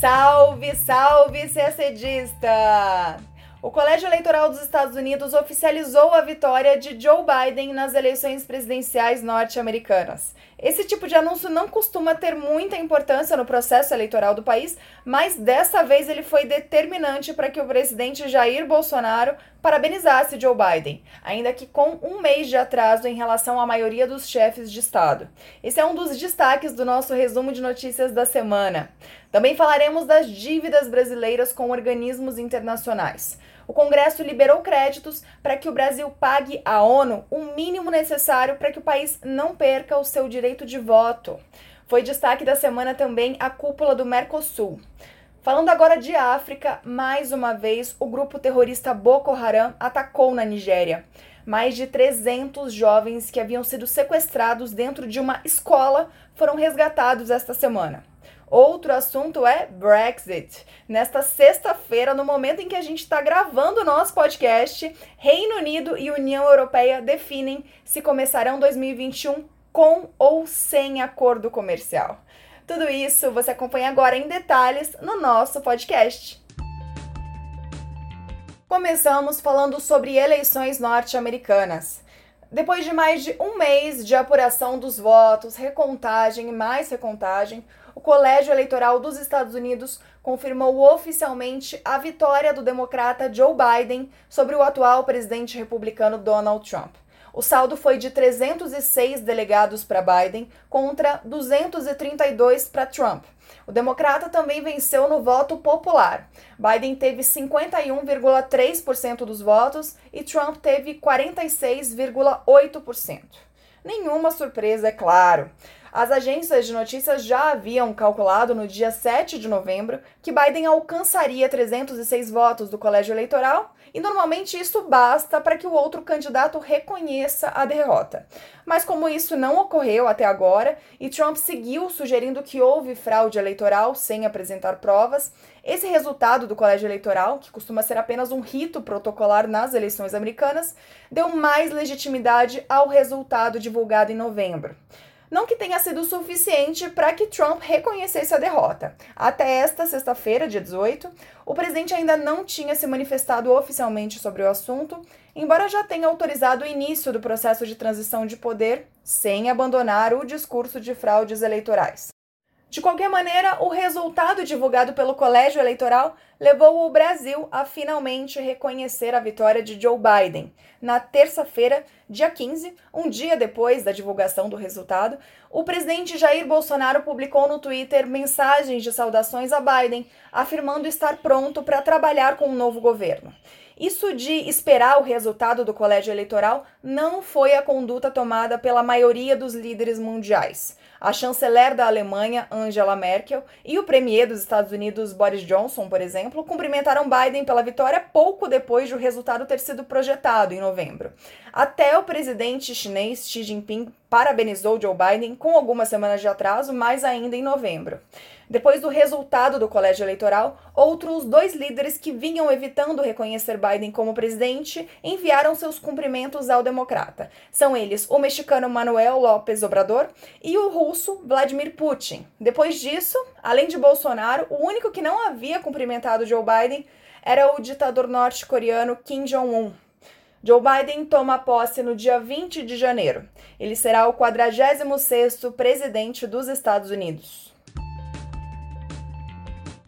Salve, salve, CACDista! O Colégio Eleitoral dos Estados Unidos oficializou a vitória de Joe Biden nas eleições presidenciais norte-americanas. Esse tipo de anúncio não costuma ter muita importância no processo eleitoral do país, mas desta vez ele foi determinante para que o presidente Jair Bolsonaro parabenizasse Joe Biden, ainda que com um mês de atraso em relação à maioria dos chefes de Estado. Esse é um dos destaques do nosso resumo de notícias da semana. Também falaremos das dívidas brasileiras com organismos internacionais. O Congresso liberou créditos para que o Brasil pague à ONU o mínimo necessário para que o país não perca o seu direito de voto. Foi destaque da semana também a cúpula do Mercosul. Falando agora de África, mais uma vez o grupo terrorista Boko Haram atacou na Nigéria. Mais de 300 jovens que haviam sido sequestrados dentro de uma escola foram resgatados esta semana. Outro assunto é Brexit. Nesta sexta-feira, no momento em que a gente está gravando o nosso podcast, Reino Unido e União Europeia definem se começarão 2021 com ou sem acordo comercial. Tudo isso você acompanha agora em detalhes no nosso podcast. Começamos falando sobre eleições norte-americanas. Depois de mais de um mês de apuração dos votos, recontagem e mais recontagem, o Colégio Eleitoral dos Estados Unidos confirmou oficialmente a vitória do democrata Joe Biden sobre o atual presidente republicano Donald Trump. O saldo foi de 306 delegados para Biden contra 232 para Trump. O democrata também venceu no voto popular. Biden teve 51,3% dos votos e Trump teve 46,8%. Nenhuma surpresa, é claro. As agências de notícias já haviam calculado no dia 7 de novembro que Biden alcançaria 306 votos do colégio eleitoral e normalmente isso basta para que o outro candidato reconheça a derrota. Mas como isso não ocorreu até agora e Trump seguiu sugerindo que houve fraude eleitoral sem apresentar provas, esse resultado do colégio eleitoral, que costuma ser apenas um rito protocolar nas eleições americanas, deu mais legitimidade ao resultado divulgado em novembro. Não que tenha sido suficiente para que Trump reconhecesse a derrota. Até esta sexta-feira, dia 18, o presidente ainda não tinha se manifestado oficialmente sobre o assunto, embora já tenha autorizado o início do processo de transição de poder sem abandonar o discurso de fraudes eleitorais. De qualquer maneira, o resultado divulgado pelo Colégio Eleitoral levou o Brasil a finalmente reconhecer a vitória de Joe Biden. Na terça-feira, dia 15, um dia depois da divulgação do resultado, o presidente Jair Bolsonaro publicou no Twitter mensagens de saudações a Biden, afirmando estar pronto para trabalhar com o um novo governo. Isso de esperar o resultado do colégio eleitoral não foi a conduta tomada pela maioria dos líderes mundiais. A chanceler da Alemanha, Angela Merkel, e o premier dos Estados Unidos, Boris Johnson, por exemplo, cumprimentaram Biden pela vitória pouco depois do resultado ter sido projetado em novembro. Até o presidente chinês Xi Jinping parabenizou Joe Biden com algumas semanas de atraso, mais ainda em novembro. Depois do resultado do colégio eleitoral, outros dois líderes que vinham evitando reconhecer Biden como presidente enviaram seus cumprimentos ao democrata. São eles o mexicano Manuel López Obrador e o russo Vladimir Putin. Depois disso, além de Bolsonaro, o único que não havia cumprimentado Joe Biden era o ditador norte-coreano Kim Jong-un. Joe Biden toma posse no dia 20 de janeiro. Ele será o 46º presidente dos Estados Unidos.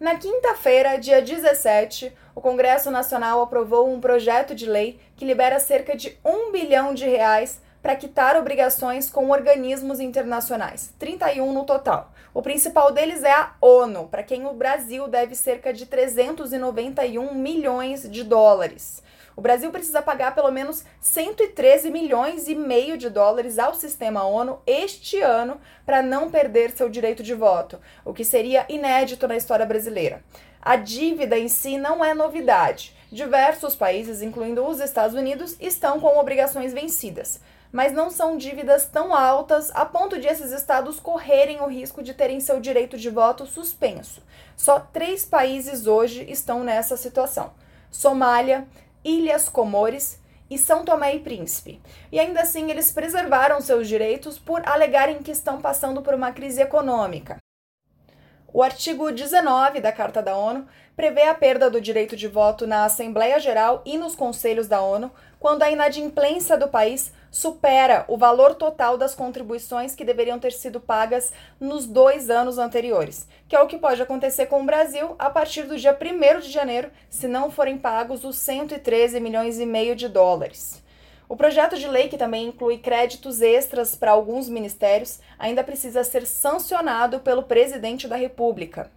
Na quinta-feira, dia 17, o Congresso Nacional aprovou um projeto de lei que libera cerca de um bilhão de reais para quitar obrigações com organismos internacionais, 31 no total. O principal deles é a ONU, para quem o Brasil deve cerca de 391 milhões de dólares. O Brasil precisa pagar pelo menos 113 milhões e meio de dólares ao sistema ONU este ano para não perder seu direito de voto, o que seria inédito na história brasileira. A dívida em si não é novidade. Diversos países, incluindo os Estados Unidos, estão com obrigações vencidas mas não são dívidas tão altas a ponto de esses estados correrem o risco de terem seu direito de voto suspenso. Só três países hoje estão nessa situação: Somália, Ilhas Comores e São Tomé e Príncipe. E ainda assim, eles preservaram seus direitos por alegarem que estão passando por uma crise econômica. O artigo 19 da Carta da ONU prevê a perda do direito de voto na Assembleia Geral e nos conselhos da ONU quando a inadimplência do país supera o valor total das contribuições que deveriam ter sido pagas nos dois anos anteriores, que é o que pode acontecer com o Brasil a partir do dia 1 de janeiro, se não forem pagos os 113 milhões e meio de dólares. O projeto de lei, que também inclui créditos extras para alguns ministérios, ainda precisa ser sancionado pelo presidente da República.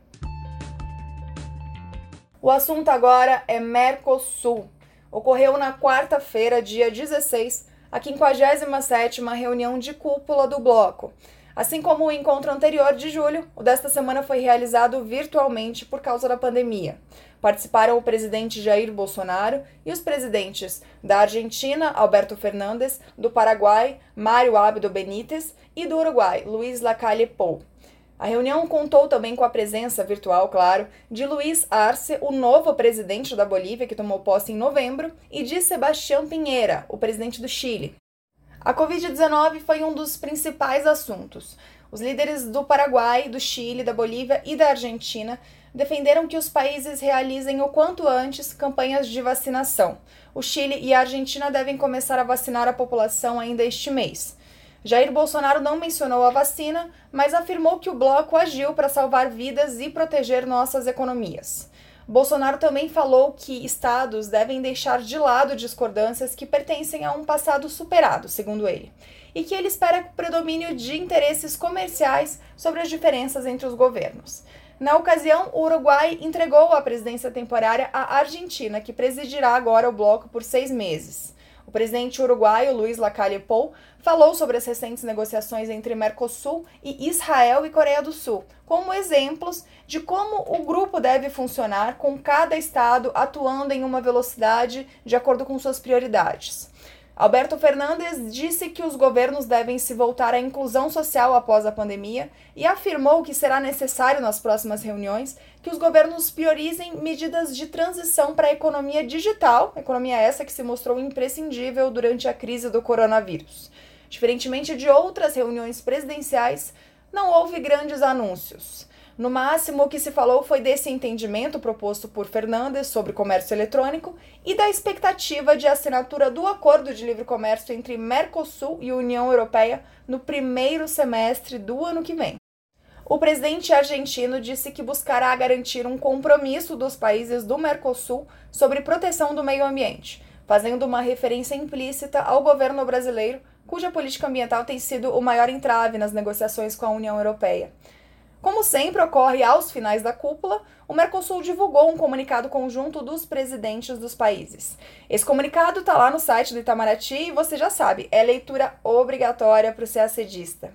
O assunto agora é Mercosul. Ocorreu na quarta-feira, dia 16, a 57ª reunião de cúpula do bloco. Assim como o encontro anterior de julho, o desta semana foi realizado virtualmente por causa da pandemia. Participaram o presidente Jair Bolsonaro e os presidentes da Argentina, Alberto Fernandes, do Paraguai, Mário Abdo Benítez e do Uruguai, Luiz Lacalle Pou. A reunião contou também com a presença virtual, claro, de Luiz Arce, o novo presidente da Bolívia, que tomou posse em novembro, e de Sebastião Pinheira, o presidente do Chile. A Covid-19 foi um dos principais assuntos. Os líderes do Paraguai, do Chile, da Bolívia e da Argentina defenderam que os países realizem o quanto antes campanhas de vacinação. O Chile e a Argentina devem começar a vacinar a população ainda este mês. Jair Bolsonaro não mencionou a vacina, mas afirmou que o bloco agiu para salvar vidas e proteger nossas economias. Bolsonaro também falou que estados devem deixar de lado discordâncias que pertencem a um passado superado, segundo ele, e que ele espera predomínio de interesses comerciais sobre as diferenças entre os governos. Na ocasião, o Uruguai entregou a presidência temporária à Argentina, que presidirá agora o bloco por seis meses. O presidente uruguaio Luiz Lacalle Pou falou sobre as recentes negociações entre Mercosul e Israel e Coreia do Sul, como exemplos de como o grupo deve funcionar com cada estado atuando em uma velocidade de acordo com suas prioridades. Alberto Fernandes disse que os governos devem se voltar à inclusão social após a pandemia e afirmou que será necessário nas próximas reuniões que os governos priorizem medidas de transição para a economia digital, economia essa que se mostrou imprescindível durante a crise do coronavírus. Diferentemente de outras reuniões presidenciais, não houve grandes anúncios. No máximo, o que se falou foi desse entendimento proposto por Fernandes sobre comércio eletrônico e da expectativa de assinatura do acordo de livre comércio entre Mercosul e União Europeia no primeiro semestre do ano que vem. O presidente argentino disse que buscará garantir um compromisso dos países do Mercosul sobre proteção do meio ambiente, fazendo uma referência implícita ao governo brasileiro, cuja política ambiental tem sido o maior entrave nas negociações com a União Europeia. Como sempre ocorre aos finais da cúpula, o Mercosul divulgou um comunicado conjunto dos presidentes dos países. Esse comunicado está lá no site do Itamaraty e você já sabe, é leitura obrigatória para o CACDista.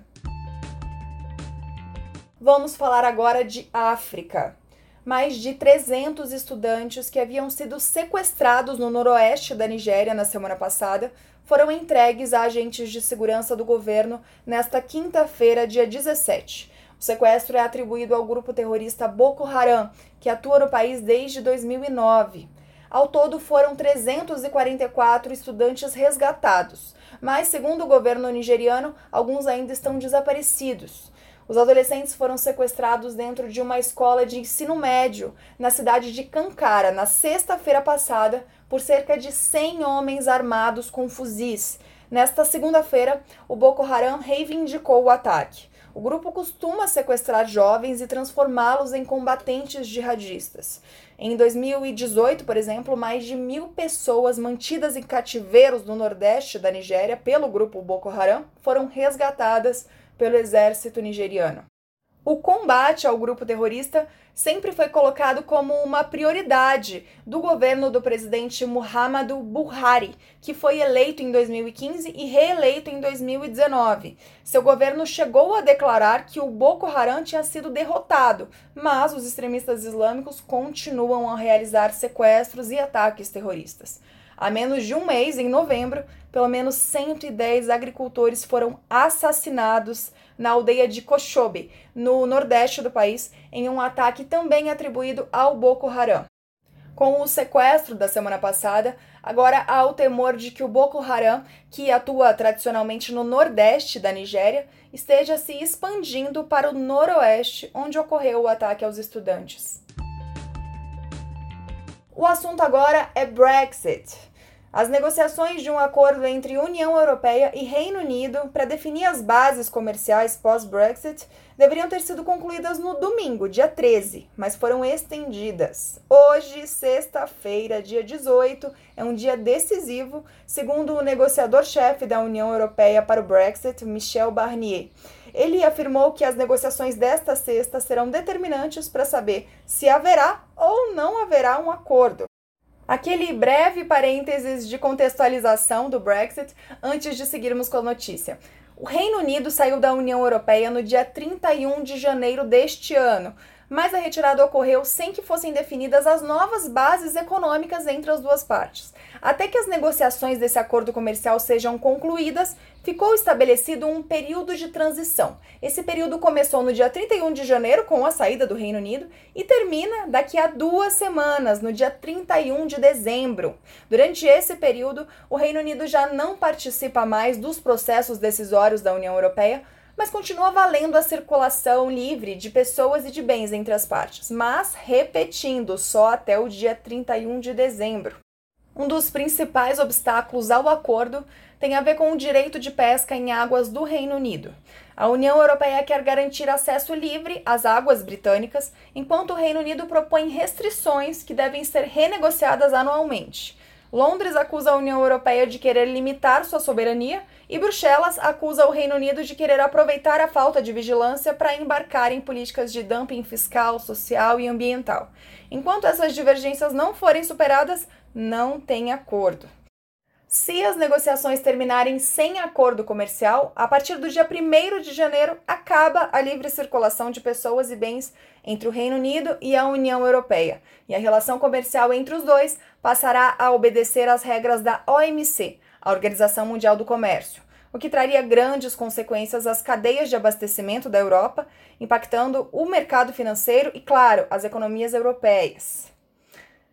Vamos falar agora de África. Mais de 300 estudantes que haviam sido sequestrados no noroeste da Nigéria na semana passada foram entregues a agentes de segurança do governo nesta quinta-feira, dia 17. O sequestro é atribuído ao grupo terrorista Boko Haram, que atua no país desde 2009. Ao todo, foram 344 estudantes resgatados, mas, segundo o governo nigeriano, alguns ainda estão desaparecidos. Os adolescentes foram sequestrados dentro de uma escola de ensino médio na cidade de Kankara, na sexta-feira passada, por cerca de 100 homens armados com fuzis. Nesta segunda-feira, o Boko Haram reivindicou o ataque. O grupo costuma sequestrar jovens e transformá-los em combatentes jihadistas. Em 2018, por exemplo, mais de mil pessoas mantidas em cativeiros no nordeste da Nigéria pelo grupo Boko Haram foram resgatadas pelo exército nigeriano. O combate ao grupo terrorista sempre foi colocado como uma prioridade do governo do presidente Muhammadu Buhari, que foi eleito em 2015 e reeleito em 2019. Seu governo chegou a declarar que o Boko Haram tinha sido derrotado, mas os extremistas islâmicos continuam a realizar sequestros e ataques terroristas. Há menos de um mês, em novembro, pelo menos 110 agricultores foram assassinados na aldeia de Koshobe, no nordeste do país, em um ataque também atribuído ao Boko Haram. Com o sequestro da semana passada, Agora há o temor de que o Boko Haram, que atua tradicionalmente no nordeste da Nigéria, esteja se expandindo para o noroeste, onde ocorreu o ataque aos estudantes. O assunto agora é Brexit. As negociações de um acordo entre União Europeia e Reino Unido para definir as bases comerciais pós-Brexit deveriam ter sido concluídas no domingo, dia 13, mas foram estendidas. Hoje, sexta-feira, dia 18, é um dia decisivo, segundo o negociador-chefe da União Europeia para o Brexit, Michel Barnier. Ele afirmou que as negociações desta sexta serão determinantes para saber se haverá ou não haverá um acordo. Aquele breve parênteses de contextualização do Brexit antes de seguirmos com a notícia. O Reino Unido saiu da União Europeia no dia 31 de janeiro deste ano, mas a retirada ocorreu sem que fossem definidas as novas bases econômicas entre as duas partes. Até que as negociações desse acordo comercial sejam concluídas, ficou estabelecido um período de transição. Esse período começou no dia 31 de janeiro, com a saída do Reino Unido, e termina daqui a duas semanas, no dia 31 de dezembro. Durante esse período, o Reino Unido já não participa mais dos processos decisórios da União Europeia mas continua valendo a circulação livre de pessoas e de bens entre as partes, mas repetindo, só até o dia 31 de dezembro. Um dos principais obstáculos ao acordo tem a ver com o direito de pesca em águas do Reino Unido. A União Europeia quer garantir acesso livre às águas britânicas, enquanto o Reino Unido propõe restrições que devem ser renegociadas anualmente. Londres acusa a União Europeia de querer limitar sua soberania e Bruxelas acusa o Reino Unido de querer aproveitar a falta de vigilância para embarcar em políticas de dumping fiscal, social e ambiental. Enquanto essas divergências não forem superadas, não tem acordo. Se as negociações terminarem sem acordo comercial, a partir do dia 1 de janeiro acaba a livre circulação de pessoas e bens entre o Reino Unido e a União Europeia, e a relação comercial entre os dois passará a obedecer às regras da OMC, a Organização Mundial do Comércio, o que traria grandes consequências às cadeias de abastecimento da Europa, impactando o mercado financeiro e, claro, as economias europeias.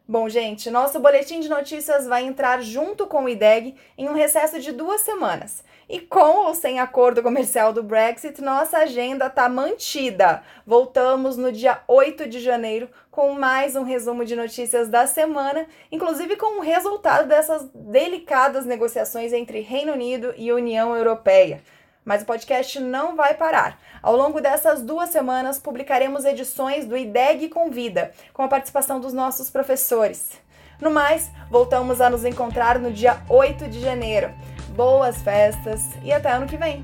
Bom, gente, nosso boletim de notícias vai entrar junto com o IDEG em um recesso de duas semanas. E com ou sem acordo comercial do Brexit, nossa agenda está mantida. Voltamos no dia 8 de janeiro com mais um resumo de notícias da semana, inclusive com o resultado dessas delicadas negociações entre Reino Unido e União Europeia. Mas o podcast não vai parar. Ao longo dessas duas semanas, publicaremos edições do IDEG Convida, com a participação dos nossos professores. No mais, voltamos a nos encontrar no dia 8 de janeiro. Boas festas e até ano que vem!